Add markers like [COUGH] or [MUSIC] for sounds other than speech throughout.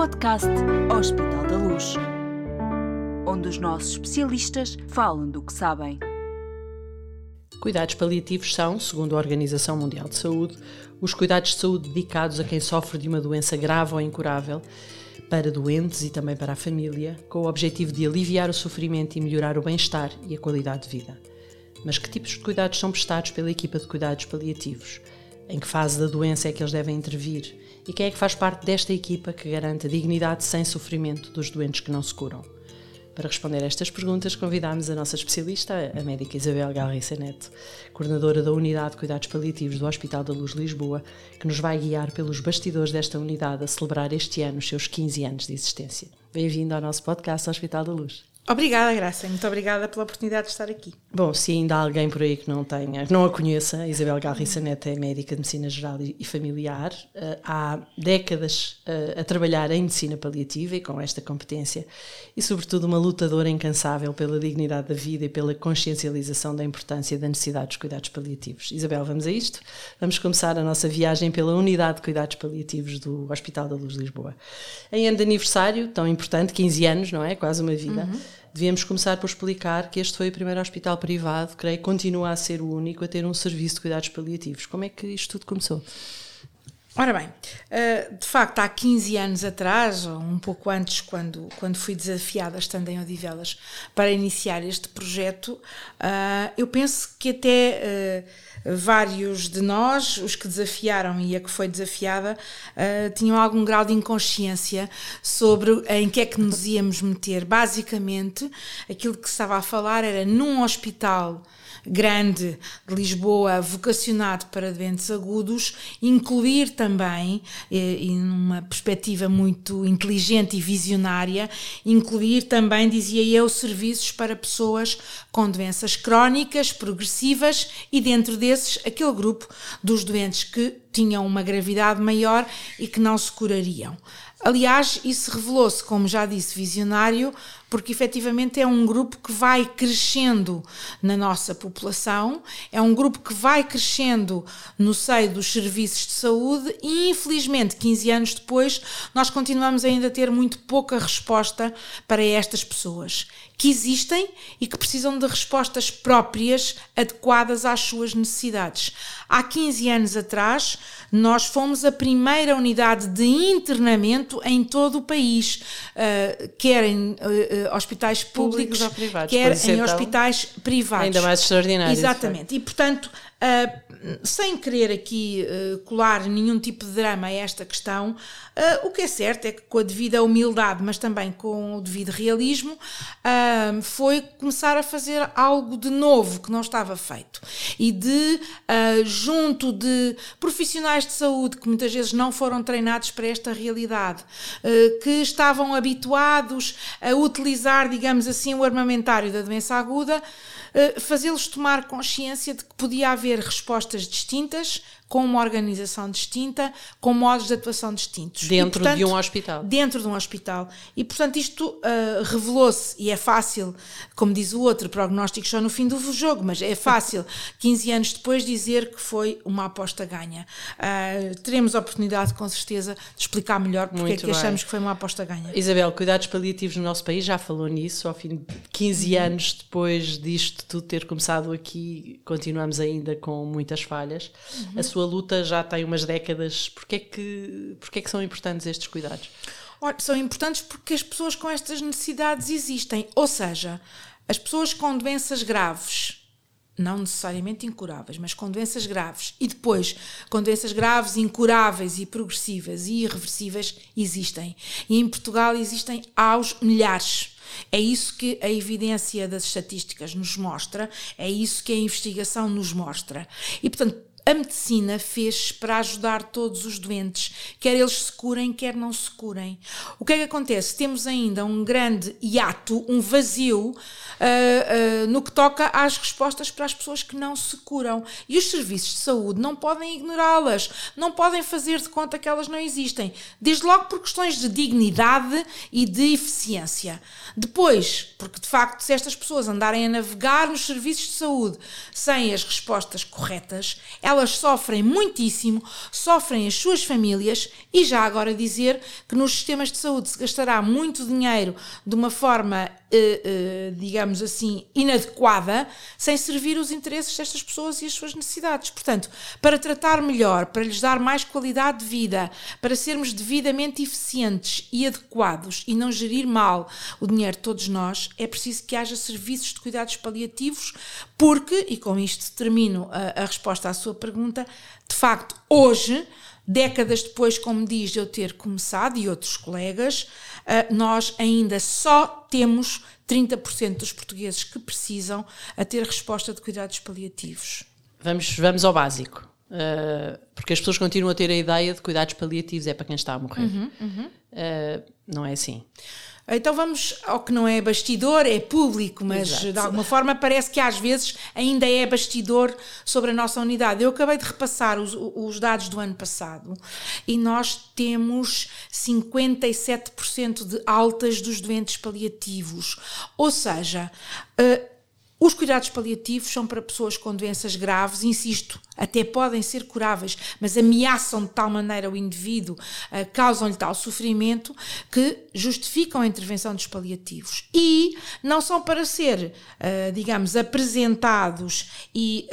podcast Hospital da Luz, onde os nossos especialistas falam do que sabem. Cuidados paliativos são, segundo a Organização Mundial de Saúde, os cuidados de saúde dedicados a quem sofre de uma doença grave ou incurável, para doentes e também para a família, com o objetivo de aliviar o sofrimento e melhorar o bem-estar e a qualidade de vida. Mas que tipos de cuidados são prestados pela equipa de cuidados paliativos? Em que fase da doença é que eles devem intervir? E quem é que faz parte desta equipa que garante a dignidade sem sofrimento dos doentes que não se curam? Para responder a estas perguntas, convidámos a nossa especialista, a médica Isabel Galriça Neto, coordenadora da Unidade de Cuidados Paliativos do Hospital da Luz Lisboa, que nos vai guiar pelos bastidores desta unidade a celebrar este ano os seus 15 anos de existência. Bem-vindo ao nosso podcast Hospital da Luz. Obrigada, Graça. Muito obrigada pela oportunidade de estar aqui. Bom, se ainda há alguém por aí que não tenha, não a conheça, Isabel Garriça Neto é médica de medicina geral e familiar. Uh, há décadas uh, a trabalhar em medicina paliativa e com esta competência e, sobretudo, uma lutadora incansável pela dignidade da vida e pela consciencialização da importância da necessidade dos cuidados paliativos. Isabel, vamos a isto? Vamos começar a nossa viagem pela Unidade de Cuidados Paliativos do Hospital da Luz de Lisboa. Em ano de aniversário, tão importante, 15 anos, não é? Quase uma vida. Uhum devíamos começar por explicar que este foi o primeiro hospital privado, creio que continua a ser o único a ter um serviço de cuidados paliativos. Como é que isto tudo começou? Ora bem, eh, de facto, há 15 anos atrás, ou um pouco antes, quando, quando fui desafiada, estando em Odivelas, para iniciar este projeto, eh, eu penso que até eh, vários de nós, os que desafiaram e a que foi desafiada, tinham algum grau de inconsciência sobre em que é que nos íamos meter. Basicamente, aquilo que estava a falar era num hospital grande de Lisboa vocacionado para doentes agudos, incluir também, e, numa perspectiva muito inteligente e visionária, incluir também, dizia eu, serviços para pessoas com doenças crónicas, progressivas e dentro desses aquele grupo dos doentes que tinham uma gravidade maior e que não se curariam. Aliás, isso revelou-se, como já disse, visionário, porque efetivamente é um grupo que vai crescendo na nossa população, é um grupo que vai crescendo no seio dos serviços de saúde e, infelizmente, 15 anos depois, nós continuamos ainda a ter muito pouca resposta para estas pessoas que existem e que precisam de respostas próprias, adequadas às suas necessidades. Há 15 anos atrás, nós fomos a primeira unidade de internamento em todo o país, uh, quer uh, hospitais públicos, públicos privados, quer em então, hospitais privados. Ainda mais extraordinário. Exatamente. E, portanto, Uh, sem querer aqui uh, colar nenhum tipo de drama a esta questão, uh, o que é certo é que com a devida humildade, mas também com o devido realismo, foi começar a fazer algo de novo que não estava feito. E de, junto de profissionais de saúde que muitas vezes não foram treinados para esta realidade, que estavam habituados a utilizar, digamos assim, o armamentário da doença aguda, fazê-los tomar consciência de que podia haver respostas distintas com uma organização distinta, com modos de atuação distintos. Dentro e, portanto, de um hospital. Dentro de um hospital. E, portanto, isto uh, revelou-se, e é fácil, como diz o outro, prognósticos só no fim do jogo, mas é fácil, [LAUGHS] 15 anos depois, dizer que foi uma aposta ganha. Uh, teremos a oportunidade, com certeza, de explicar melhor porque Muito é que bem. achamos que foi uma aposta ganha. Isabel, cuidados paliativos no nosso país, já falou nisso, ao fim de 15 uhum. anos depois disto tudo ter começado aqui, continuamos ainda com muitas falhas. Uhum. A sua sua luta já tem umas décadas. Porquê é que, porquê é que são importantes estes cuidados? Ora, são importantes porque as pessoas com estas necessidades existem. Ou seja, as pessoas com doenças graves, não necessariamente incuráveis, mas com doenças graves, e depois com doenças graves, incuráveis e progressivas e irreversíveis, existem. E em Portugal existem aos milhares. É isso que a evidência das estatísticas nos mostra, é isso que a investigação nos mostra. E, portanto, a medicina fez para ajudar todos os doentes, quer eles se curem, quer não se curem. O que é que acontece? Temos ainda um grande hiato, um vazio uh, uh, no que toca às respostas para as pessoas que não se curam. E os serviços de saúde não podem ignorá-las, não podem fazer de conta que elas não existem. Desde logo por questões de dignidade e de eficiência. Depois, porque de facto, se estas pessoas andarem a navegar nos serviços de saúde sem as respostas corretas, elas elas sofrem muitíssimo, sofrem as suas famílias e já agora dizer que nos sistemas de saúde se gastará muito dinheiro de uma forma eh, digamos assim, inadequada, sem servir os interesses destas pessoas e as suas necessidades. Portanto, para tratar melhor, para lhes dar mais qualidade de vida, para sermos devidamente eficientes e adequados e não gerir mal o dinheiro de todos nós, é preciso que haja serviços de cuidados paliativos, porque, e com isto termino a, a resposta à sua pergunta, de facto, hoje décadas depois, como diz, de eu ter começado e outros colegas, ah, nós ainda só temos 30% dos portugueses que precisam a ter resposta de cuidados paliativos. Vamos, vamos ao básico. Uh, porque as pessoas continuam a ter a ideia de cuidados paliativos é para quem está a morrer. Uhum, uhum. Uh, não é assim. Então vamos ao que não é bastidor, é público, mas Exato. de alguma forma parece que às vezes ainda é bastidor sobre a nossa unidade. Eu acabei de repassar os, os dados do ano passado e nós temos 57% de altas dos doentes paliativos. Ou seja, uh, os cuidados paliativos são para pessoas com doenças graves, insisto, até podem ser curáveis, mas ameaçam de tal maneira o indivíduo, uh, causam-lhe tal sofrimento que justificam a intervenção dos paliativos. E não são para ser, uh, digamos, apresentados e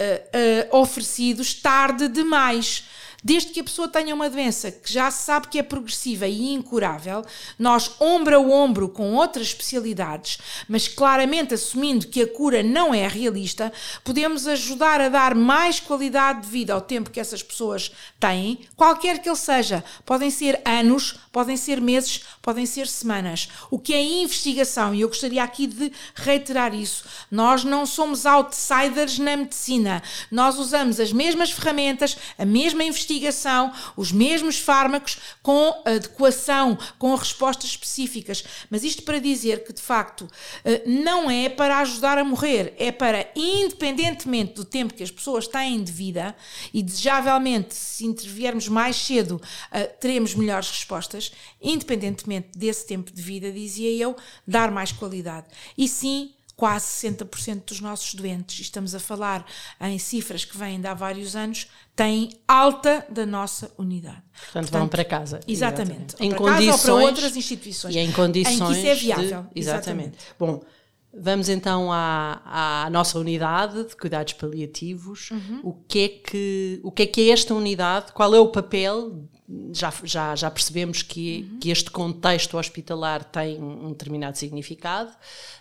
uh, oferecidos tarde demais Desde que a pessoa tenha uma doença que já se sabe que é progressiva e incurável, nós, ombro a ombro com outras especialidades, mas claramente assumindo que a cura não é realista, podemos ajudar a dar mais qualidade de vida ao tempo que essas pessoas têm, qualquer que ele seja. Podem ser anos, podem ser meses, podem ser semanas. O que é investigação, e eu gostaria aqui de reiterar isso, nós não somos outsiders na medicina. Nós usamos as mesmas ferramentas, a mesma investigação investigação, os mesmos fármacos com adequação, com respostas específicas. Mas isto para dizer que, de facto, eh, não é para ajudar a morrer, é para, independentemente do tempo que as pessoas têm de vida, e desejavelmente, se interviermos mais cedo, eh, teremos melhores respostas, independentemente desse tempo de vida, dizia eu, dar mais qualidade. E sim, quase 60% dos nossos doentes, e estamos a falar em cifras que vêm de há vários anos, têm alta da nossa unidade. Portanto, Portanto vão para casa. Exatamente. Em para condições, casa ou para outras instituições. E em condições. Em que isso é viável. De, exatamente. exatamente. Bom, vamos então à, à, nossa unidade de cuidados paliativos. Uhum. O, que é que, o que é que é esta unidade? Qual é o papel já, já, já percebemos que, uhum. que este contexto hospitalar tem um determinado significado,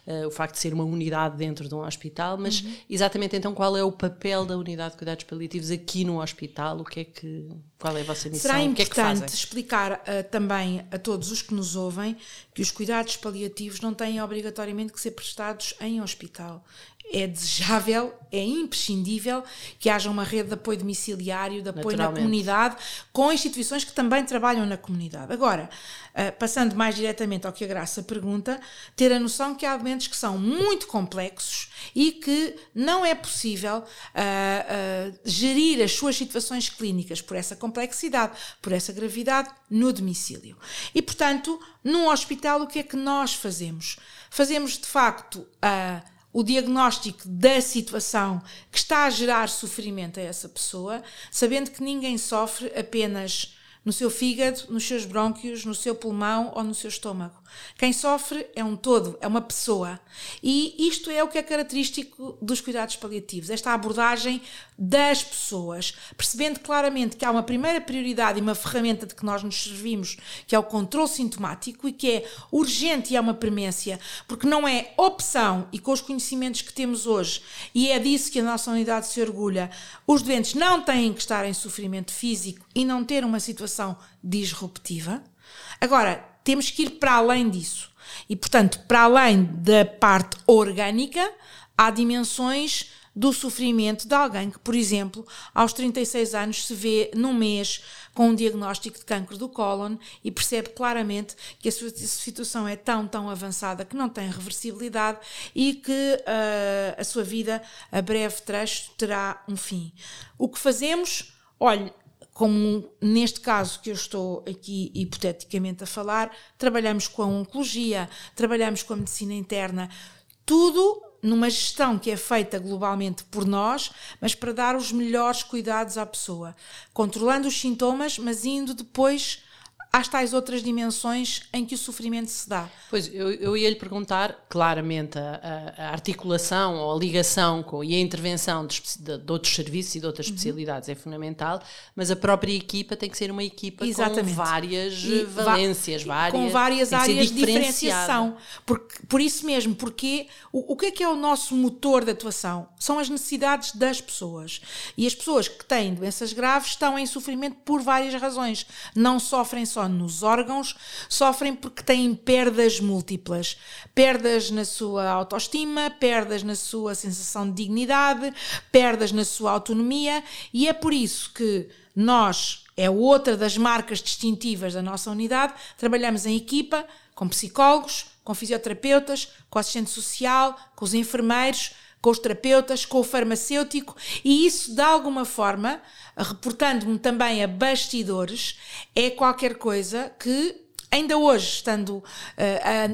uh, o facto de ser uma unidade dentro de um hospital, mas uhum. exatamente então qual é o papel da unidade de cuidados paliativos aqui no hospital? O que é que, qual é a vossa missão? Será importante que é que explicar uh, também a todos os que nos ouvem que os cuidados paliativos não têm obrigatoriamente que ser prestados em hospital é desejável, é imprescindível que haja uma rede de apoio domiciliário, de apoio na comunidade, com instituições que também trabalham na comunidade. Agora, uh, passando mais diretamente ao que a Graça pergunta, ter a noção que há doentes que são muito complexos e que não é possível uh, uh, gerir as suas situações clínicas por essa complexidade, por essa gravidade, no domicílio. E, portanto, num hospital, o que é que nós fazemos? Fazemos, de facto, a o diagnóstico da situação que está a gerar sofrimento a essa pessoa, sabendo que ninguém sofre apenas no seu fígado, nos seus brônquios, no seu pulmão ou no seu estômago. Quem sofre é um todo, é uma pessoa. E isto é o que é característico dos cuidados paliativos, esta abordagem das pessoas, percebendo claramente que há uma primeira prioridade e uma ferramenta de que nós nos servimos, que é o controle sintomático e que é urgente e é uma premência, porque não é opção e com os conhecimentos que temos hoje, e é disso que a nossa unidade se orgulha, os doentes não têm que estar em sofrimento físico e não ter uma situação disruptiva. Agora, temos que ir para além disso. E, portanto, para além da parte orgânica, há dimensões do sofrimento de alguém que, por exemplo, aos 36 anos se vê num mês com um diagnóstico de cancro do cólon e percebe claramente que a sua situação é tão, tão avançada que não tem reversibilidade e que uh, a sua vida, a breve trecho, terá um fim. O que fazemos? Olhe, como neste caso que eu estou aqui hipoteticamente a falar, trabalhamos com a oncologia, trabalhamos com a medicina interna, tudo numa gestão que é feita globalmente por nós, mas para dar os melhores cuidados à pessoa, controlando os sintomas, mas indo depois às tais outras dimensões em que o sofrimento se dá. Pois, eu, eu ia lhe perguntar claramente a, a, articulação ou a ligação com, e a intervenção de, de, de outros serviços e de outras uhum. especialidades é fundamental, mas a própria equipa tem que ser uma equipa Exatamente. com várias e valências, várias, com várias áreas de diferenciação. Por, por isso mesmo, porque o, o que é que é o nosso motor de atuação? São as necessidades das pessoas. E as pessoas que têm doenças graves estão em sofrimento por várias razões. Não sofrem só nos órgãos, sofrem porque têm perdas múltiplas. Perdas na sua autoestima, perdas na sua sensação de dignidade, perdas na sua autonomia, e é por isso que nós, é outra das marcas distintivas da nossa unidade, trabalhamos em equipa com psicólogos, com fisioterapeutas, com assistente social, com os enfermeiros, com os terapeutas, com o farmacêutico, e isso de alguma forma, reportando-me também a bastidores, é qualquer coisa que ainda hoje, estando uh,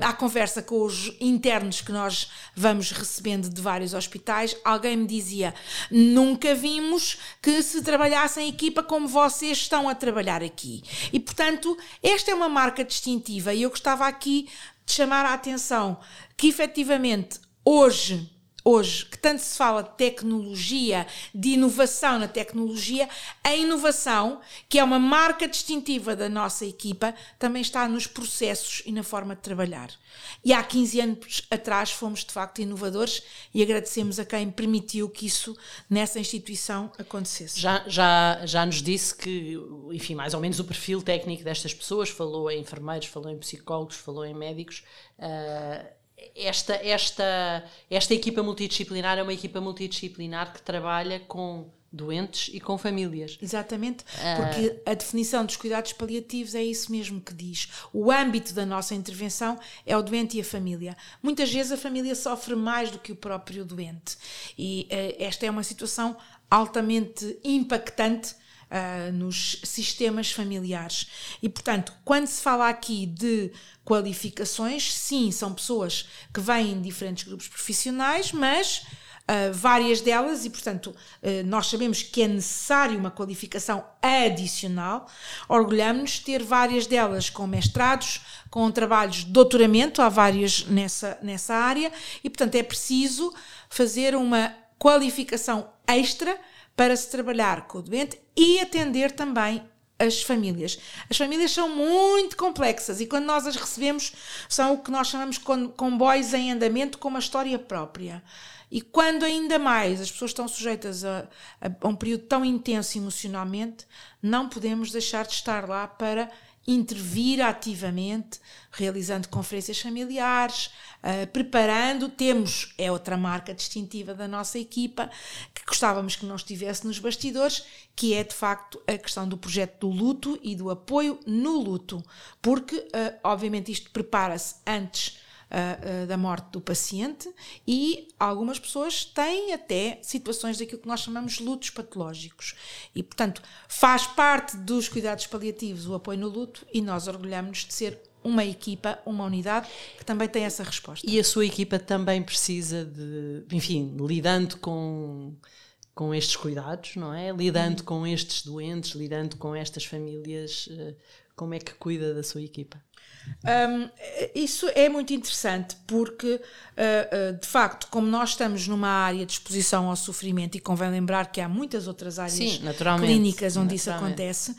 à conversa com os internos que nós vamos recebendo de vários hospitais, alguém me dizia: nunca vimos que se trabalhasse em equipa como vocês estão a trabalhar aqui. E portanto, esta é uma marca distintiva e eu gostava aqui de chamar a atenção que efetivamente hoje hoje, que tanto se fala de tecnologia, de inovação na tecnologia, a inovação, que é uma marca distintiva da nossa equipa, também está nos processos e na forma de trabalhar. E há 15 anos atrás fomos de facto inovadores e agradecemos a quem permitiu que isso nessa instituição acontecesse. Já, já, já nos disse que, enfim, mais ou menos o perfil técnico destas pessoas, falou em enfermeiros, falou em psicólogos, falou em médicos. Uh, esta, esta, esta equipa multidisciplinar é uma equipa multidisciplinar que trabalha com doentes e com famílias. Exatamente, ah. porque a definição dos cuidados paliativos é isso mesmo que diz. O âmbito da nossa intervenção é o doente e a família. Muitas vezes a família sofre mais do que o próprio doente. E uh, esta é uma situação altamente impactante uh, nos sistemas familiares. E, portanto, quando se fala aqui de qualificações, sim, são pessoas que vêm de diferentes grupos profissionais, mas Uh, várias delas, e portanto uh, nós sabemos que é necessário uma qualificação adicional. Orgulhamos-nos de ter várias delas com mestrados, com trabalhos de doutoramento, há várias nessa, nessa área, e portanto é preciso fazer uma qualificação extra para se trabalhar com o doente e atender também as famílias. As famílias são muito complexas e quando nós as recebemos são o que nós chamamos de comboios em andamento com uma história própria. E quando ainda mais as pessoas estão sujeitas a, a, um período tão intenso emocionalmente, não podemos deixar de estar lá para intervir ativamente, realizando conferências familiares, uh, preparando. Temos, é outra marca distintiva da nossa equipa, que gostávamos que não estivesse nos bastidores, que é de facto a questão do projeto do luto e do apoio no luto, porque, uh, obviamente, isto prepara-se antes uh, da morte do paciente e algumas pessoas têm até situações daquilo que nós chamamos de lutos patológicos. E, portanto, faz parte dos cuidados paliativos o apoio no luto e nós orgulhamos de ser uma equipa, uma unidade que também tem essa resposta. E a sua equipa também precisa de, enfim, lidando com com estes cuidados, não é? Lidando uhum. com estes doentes, lidando com estas famílias, eh, como é que cuida da sua equipa? Um, isso é muito interessante porque, uh, uh, de facto, como nós estamos numa área de exposição ao sofrimento, e convém lembrar que há muitas outras áreas Sim, clínicas onde isso acontece,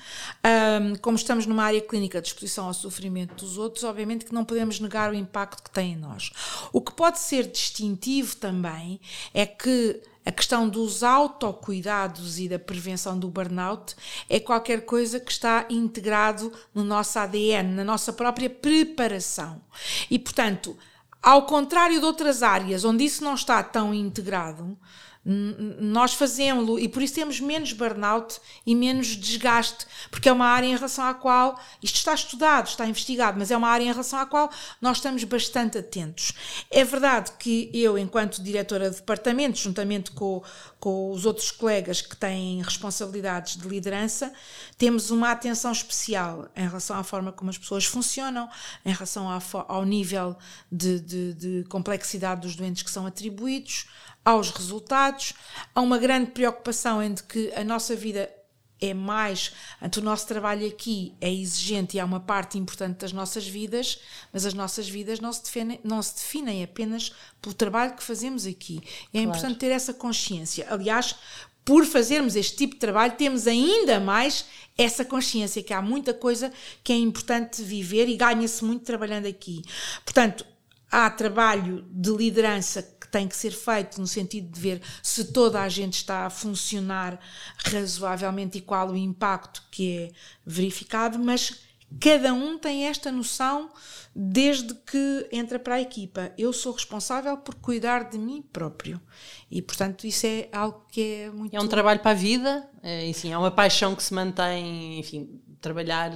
um, como estamos numa área clínica de exposição ao sofrimento dos outros, obviamente que não podemos negar o impacto que tem em nós. O que pode ser distintivo também é que a questão dos autocuidados e da prevenção do burnout é qualquer coisa que está integrado no nosso ADN, na nossa própria preparação. E, portanto, ao contrário de outras áreas onde isso não está tão integrado, nós fazemos e por isso temos menos burnout e menos desgaste, porque é uma área em relação à qual isto está estudado, está investigado, mas é uma área em relação à qual nós estamos bastante atentos. É verdade que eu, enquanto diretora de departamento, juntamente com, com os outros colegas que têm responsabilidades de liderança, temos uma atenção especial em relação à forma como as pessoas funcionam, em relação ao, ao nível de, de, de complexidade dos doentes que são atribuídos, aos resultados. Há uma grande preocupação em que a nossa vida é mais. O nosso trabalho aqui é exigente e é uma parte importante das nossas vidas, mas as nossas vidas não se definem, não se definem apenas pelo trabalho que fazemos aqui. É claro. importante ter essa consciência. Aliás, por fazermos este tipo de trabalho, temos ainda mais essa consciência que há muita coisa que é importante viver e ganha-se muito trabalhando aqui. Portanto, há trabalho de liderança tem que ser feito no sentido de ver se toda a gente está a funcionar razoavelmente e qual o impacto que é verificado, mas cada um tem esta noção desde que entra para a equipa. Eu sou responsável por cuidar de mim próprio. E, portanto, isso é algo que é muito. É um trabalho para a vida, é, enfim, é uma paixão que se mantém, enfim, trabalhar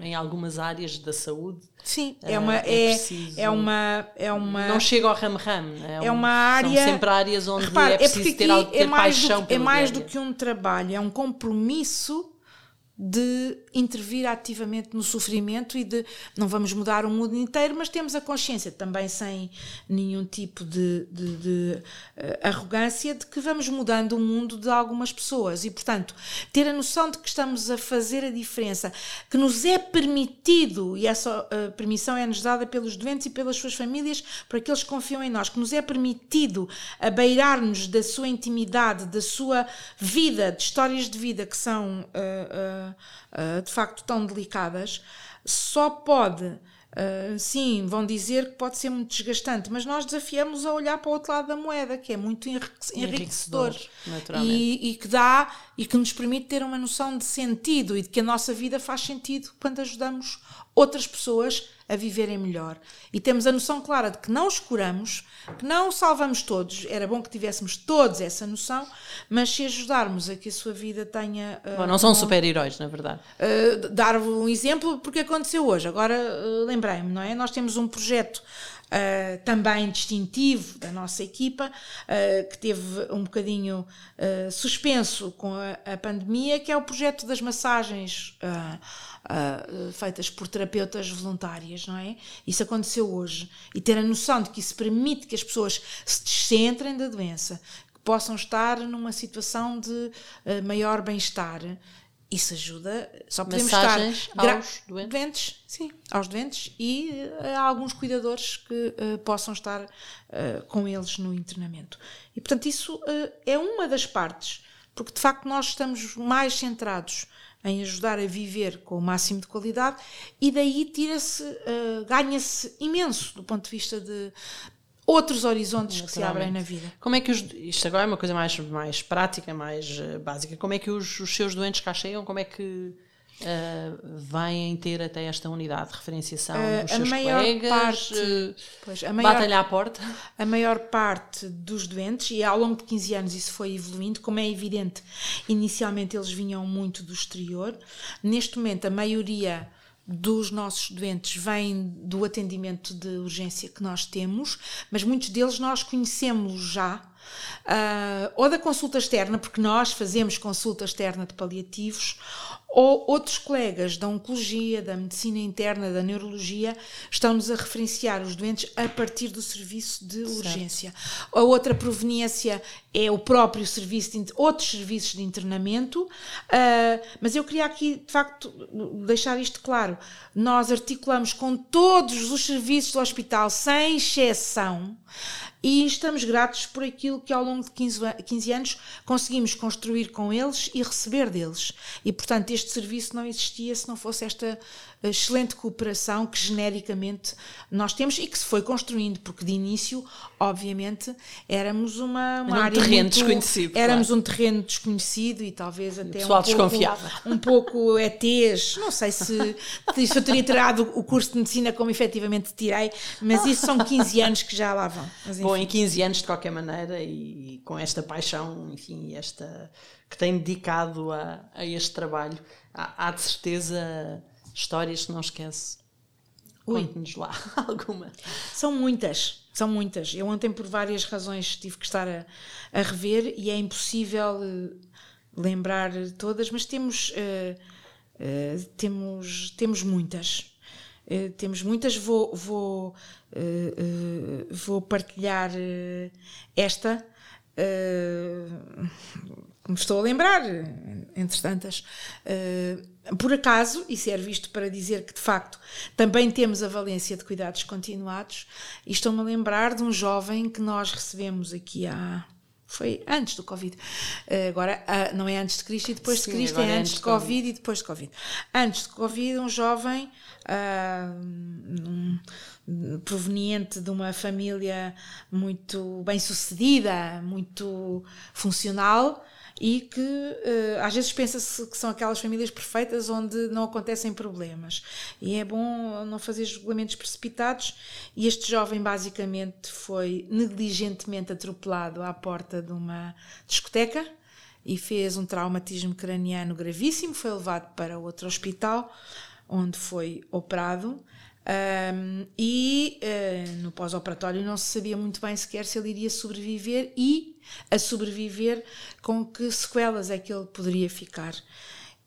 em algumas áreas da saúde. Sim, é uma é, é, é uma é uma não chega ao ram-ram. É, é, uma área são sempre áreas onde repare, é preciso ter, algo, ter é mais paixão do É mais do que um trabalho, é um compromisso de intervir ativamente no sofrimento e de não vamos mudar o mundo inteiro, mas temos a consciência também sem nenhum tipo de, de, de uh, arrogância de que vamos mudando o mundo de algumas pessoas. E portanto ter a noção de que estamos a fazer a diferença, que nos é permitido e essa uh, permissão é-nos dada pelos doentes e pelas suas famílias aqueles que confiam em nós, que nos é permitido abeirar-nos da sua intimidade, da sua vida, de histórias de vida que são uh, uh, de facto tão delicadas, só pode, uh, sim, vão dizer que pode ser muito desgastante, mas nós desafiamos a olhar para o outro lado da moeda, que é muito enriquecedor, e, e, que dá e que nos permite ter uma noção de sentido e de que a nossa vida faz sentido quando ajudamos outras pessoas a viverem melhor. E temos a noção clara de que não os curamos, que não salvamos todos. Era bom que tivéssemos todos essa noção, mas se ajudarmos a que a sua vida tenha. Uh, bom, não são um, super-heróis, na verdade. Uh, Dar-vos um exemplo porque aconteceu hoje. Agora uh, lembrei-me, não é? Nós temos um projeto. Uh, também distintivo da nossa equipa, uh, que teve um bocadinho uh, suspenso com a, a, pandemia, que é o projeto das massagens feitas por terapeutas voluntárias, não é? Isso aconteceu hoje. E ter a noção de que isso permite que as pessoas se descentrem da doença, que possam estar numa situação de maior bem-estar. Isso ajuda, só podemos Massagens estar aos doentes. doentes. sim, aos doentes e uh, há alguns cuidadores que uh, possam estar uh, com eles no internamento. E portanto, isso é uma das partes, porque de facto nós estamos mais centrados em ajudar a viver com o máximo de qualidade e daí tira-se, ganha-se imenso do ponto de vista de outros horizontes que se abrem na vida. Como é que os, isto agora é uma coisa mais, mais prática, mais uh, básica, como é que os, os seus doentes cá chegam, como é que uh, vêm ter até esta unidade de referenciação uh, dos seus colegas? Parte, pois, a maior, batem à porta? A maior parte dos doentes, e ao longo de 15 anos isso foi evoluindo, como é evidente, inicialmente eles vinham muito do exterior, neste momento a maioria dos nossos doentes vem do atendimento de urgência que nós temos, mas muitos deles nós conhecemos já Uh, ou da consulta externa, porque nós fazemos consulta externa de paliativos, ou outros colegas da oncologia, da medicina interna, da neurologia, estão-nos a referenciar os doentes a partir do serviço de certo. urgência. A outra proveniência é o próprio serviço, de, outros serviços de internamento, uh, mas eu queria aqui, de facto, deixar isto claro. Nós articulamos com todos os serviços do hospital, sem exceção, e estamos gratos por aquilo que ao longo de 15, 15 anos conseguimos construir com eles e receber deles. E, portanto, este serviço não existia se não fosse esta excelente cooperação que genericamente nós temos e que se foi construindo, porque de início, obviamente, éramos uma, uma um área terreno muito, desconhecido. Éramos claro. um terreno desconhecido e talvez até o pessoal um desconfiava. Pouco, um pouco ETs, não sei se, se eu teria tirado o curso de medicina como efetivamente tirei, mas isso são 15 anos que já lá vão. Bom, em 15 anos, de qualquer maneira, e com esta paixão, enfim, esta que tem dedicado a, a este trabalho. Há, há de certeza histórias que não esquece. Conte-nos lá [LAUGHS] alguma. São muitas, são muitas. Eu ontem, por várias razões, tive que estar a, a rever e é impossível uh, lembrar todas, mas temos, uh, uh, temos, temos muitas. temos muitas, vou, vou, vou partilhar esta me estou a lembrar, entre tantas. Por acaso, e serve isto para dizer que de facto também temos a valência de cuidados continuados, e estou-me a lembrar de um jovem que nós recebemos aqui há. Foi antes do Covid. Uh, agora, uh, não é antes de Cristo e depois Sim, de Cristo, é, é antes de COVID, COVID, e depois de Covid. Antes de Covid, um jovem um, proveniente de uma família muito bem sucedida, muito funcional, e que uh, às vezes pensa-se que são aquelas famílias perfeitas onde não acontecem problemas. E é bom não fazer julgamentos precipitados. E este jovem basicamente foi negligentemente atropelado à porta de uma discoteca e fez um traumatismo craniano gravíssimo. Foi levado para outro hospital onde foi operado. Um, e uh, no pós-operatório não se sabia muito bem sequer se ele iria sobreviver e a sobreviver com que sequelas é que ele poderia ficar.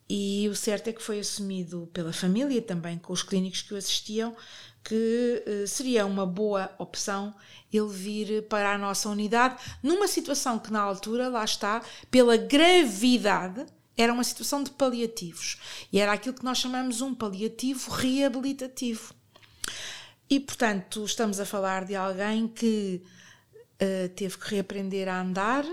E o certo é que foi assumido pela família, também com os clínicos que o assistiam, que uh, seria uma boa opção ele vir para a nossa unidade, numa situação que na altura, lá está, pela gravidade, era uma situação de paliativos. E era aquilo que nós chamamos um paliativo reabilitativo. E, portanto, estamos a falar de alguém que uh, teve que reaprender a andar,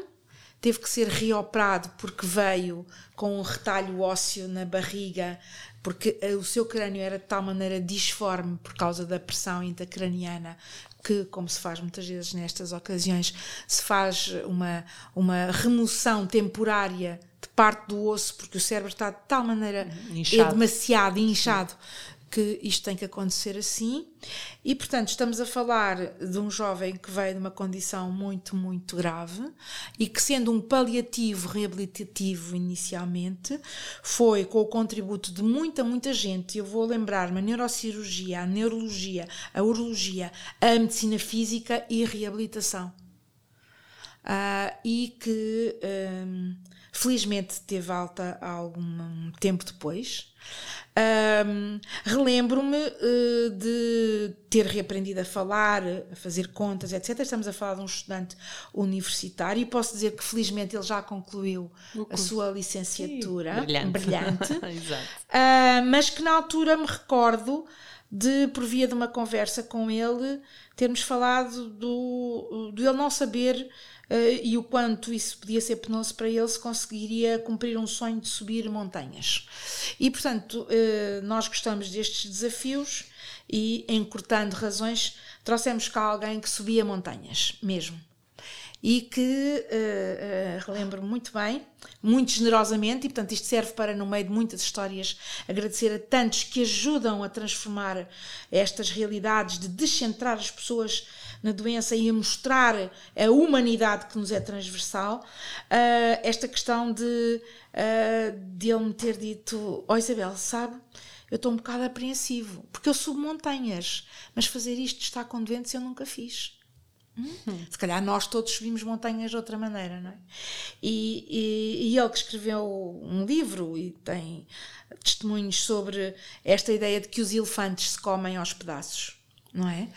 teve que ser reoperado porque veio com um retalho ósseo na barriga, porque uh, o seu crânio era de tal maneira disforme por causa da pressão intracraniana que, como se faz muitas vezes nestas ocasiões, se faz uma, uma remoção temporária de parte do osso, porque o cérebro está de tal maneira inchado. é demasiado inchado que isto tem que acontecer assim. E, portanto, estamos a falar de um jovem que veio de uma condição muito, muito grave e que, sendo um paliativo reabilitativo inicialmente, foi com o contributo de muita, muita gente. Eu vou lembrar-me a neurocirurgia, a neurologia, a urologia, a medicina física e a reabilitação. Uh, e que, um, felizmente, teve alta algum tempo depois. Um, Relembro-me uh, de ter reaprendido a falar, a fazer contas, etc. Estamos a falar de um estudante universitário e posso dizer que felizmente ele já concluiu a sua licenciatura. Sim, brilhante. brilhante. [LAUGHS] uh, mas que na altura me recordo de, por via de uma conversa com ele, termos falado do, do ele não saber e o quanto isso podia ser penoso para ele se conseguiria cumprir um sonho de subir montanhas. E, portanto, uh, nós gostamos destes desafios e, encurtando razões, trouxemos cá alguém que subia montanhas, mesmo e que uh, uh, relembro muito bem, muito generosamente, e portanto isto serve para, no meio de muitas histórias, agradecer a tantos que ajudam a transformar estas realidades, de descentrar as pessoas na doença e a mostrar a humanidade que nos é transversal, uh, esta questão de, uh, de ele me ter dito: Ó oh, Isabel, sabe? Eu estou um bocado apreensivo, porque eu subo montanhas, mas fazer isto está com doentes eu nunca fiz. Hum. Se calhar nós todos subimos montanhas de outra maneira, não é? E, e, e, ele que escreveu um livro e tem testemunhos sobre esta ideia de que os elefantes se comem aos pedaços não é?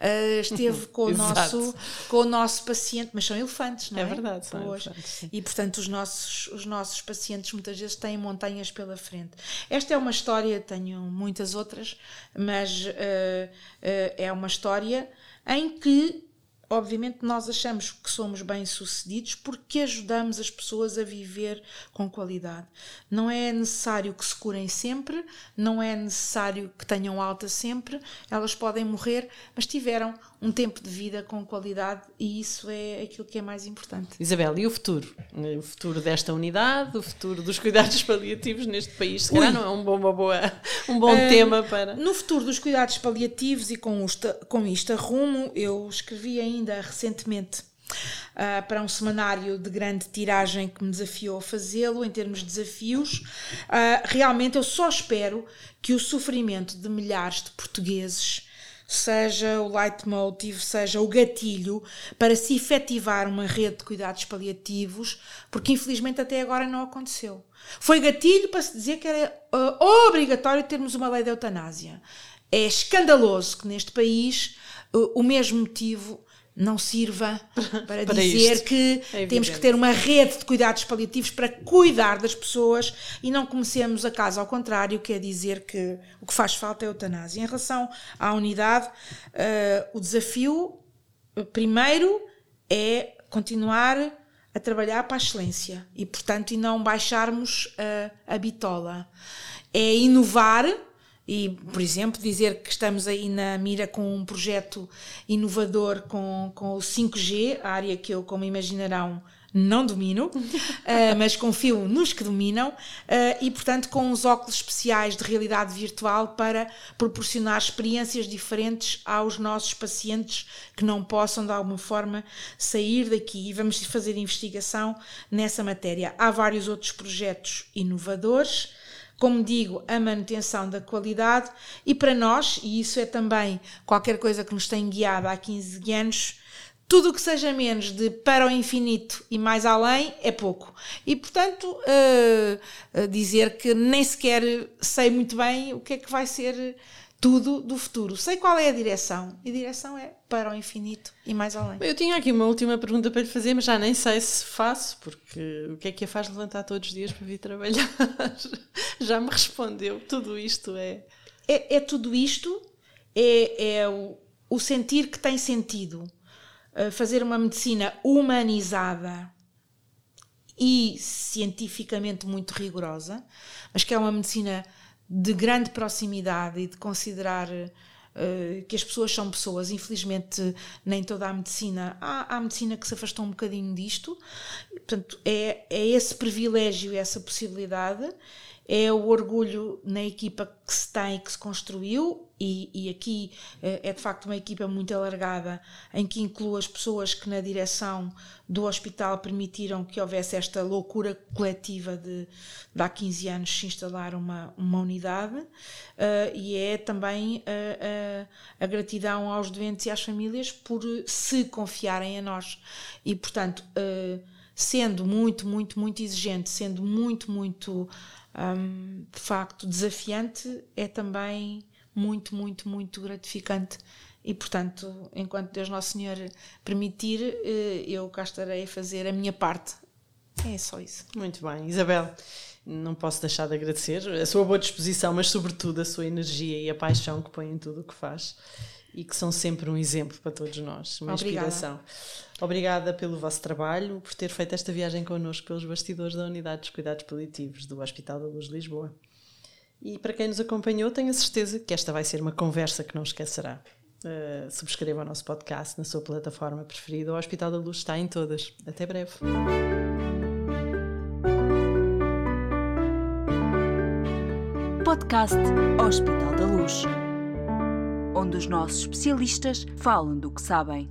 Uh, esteve [LAUGHS] com o, nosso, com o nosso paciente, mas são elefantes, não é? É verdade, são elefantes, E portanto os nossos, os nossos pacientes muitas vezes têm montanhas pela frente. Esta é uma história, tenho muitas outras, mas uh, uh, é uma história em que obviamente nós achamos que somos bem-sucedidos porque ajudamos as pessoas a viver com qualidade. Não é necessário que se curem sempre, não é necessário que tenham alta sempre, elas podem morrer, mas tiveram um tempo de vida com qualidade e isso é aquilo que é mais importante. Isabel, e o futuro? O futuro desta unidade, o futuro dos cuidados [LAUGHS] paliativos neste país, se calhar não é um bom, uma boa, [LAUGHS] um bom uh, tema para... No futuro dos cuidados paliativos e com, com isto a rumo, eu escrevi ainda recentemente uh, para um semanário de grande tiragem que me desafiou a fazê-lo em termos de desafios. Uh, realmente eu só espero que o sofrimento de milhares de portugueses seja o leitmotiv, seja o gatilho para se efetivar uma rede de cuidados paliativos, porque infelizmente até agora não aconteceu. Foi gatilho para se dizer que era uh, obrigatório termos uma lei de eutanásia. É escandaloso que neste país uh, o mesmo motivo não sirva [LAUGHS] para, para dizer isto. que é temos que ter uma rede de cuidados paliativos para cuidar das pessoas e não comecemos a casa ao contrário, que é dizer que o que faz falta é a eutanásia. Em relação à unidade, uh, o desafio, primeiro, é continuar a trabalhar para a excelência e, portanto, e não baixarmos a, a bitola. É inovar e, por exemplo, dizer que estamos aí na mira com um projeto inovador com, com o 5G, a área que eu, como imaginarão, não domino, uh, [LAUGHS] mas confio nos que dominam, uh, e portanto com uns óculos especiais de realidade virtual para proporcionar experiências diferentes aos nossos pacientes que não possam de alguma forma sair daqui. E vamos fazer investigação nessa matéria. Há vários outros projetos inovadores como digo, a manutenção da qualidade e para nós, e isso é também qualquer coisa que nos tem guiado há 15 anos, tudo o que seja menos de para o infinito e mais além é pouco. E, portanto, uh, dizer que nem sequer sei muito bem o que é que vai ser tudo do futuro. Sei qual é a direção. E a direção é para o infinito e mais além. Eu tinha aqui uma última pergunta para lhe fazer, mas já nem sei se faço, porque o que é que a faz levantar todos os dias para vir trabalhar? [LAUGHS] já me respondeu. Tudo isto é. É, é tudo isto, é, é o, o sentir que tem sentido. Uh, fazer uma medicina humanizada e cientificamente muito rigorosa, mas que é uma medicina de grande proximidade e de considerar uh, que as pessoas são pessoas. Infelizmente, nem toda a medicina. Há, há medicina que se afastou um bocadinho disto. Portanto, é, é esse privilégio, essa possibilidade é o orgulho na equipa que se tem, que se construiu, e, e, aqui eh, é de facto uma equipa muito alargada, em que inclui as pessoas que na direção do hospital permitiram que houvesse esta loucura coletiva de, de há 15 anos se instalar uma, uma unidade, uh, e é também uh, uh, a gratidão aos doentes e às famílias por se confiarem a nós. E, portanto, sendo muito, muito, muito exigente, sendo muito, muito um, de facto desafiante, é também muito, muito, muito gratificante. E, portanto, enquanto Deus Nosso Senhor permitir, eh, eu cá estarei a fazer a minha parte. É só isso. Muito bem. Isabel, não posso deixar de agradecer a sua boa disposição, mas, sobretudo, a sua energia e a paixão que põe em tudo o que faz e que são sempre um exemplo para todos nós, uma Obrigada. inspiração. Obrigada pelo vosso trabalho, por ter feito esta viagem connosco pelos bastidores da Unidade dos Cuidados Paliativos do Hospital da Luz de Lisboa. E para quem nos acompanhou, tenho a certeza que esta vai ser uma conversa que não esquecerá. Uh, subscreva o nosso podcast na sua plataforma preferida. O Hospital da Luz está em todas. Até breve. Podcast Hospital da Luz onde os nossos especialistas falam do que sabem.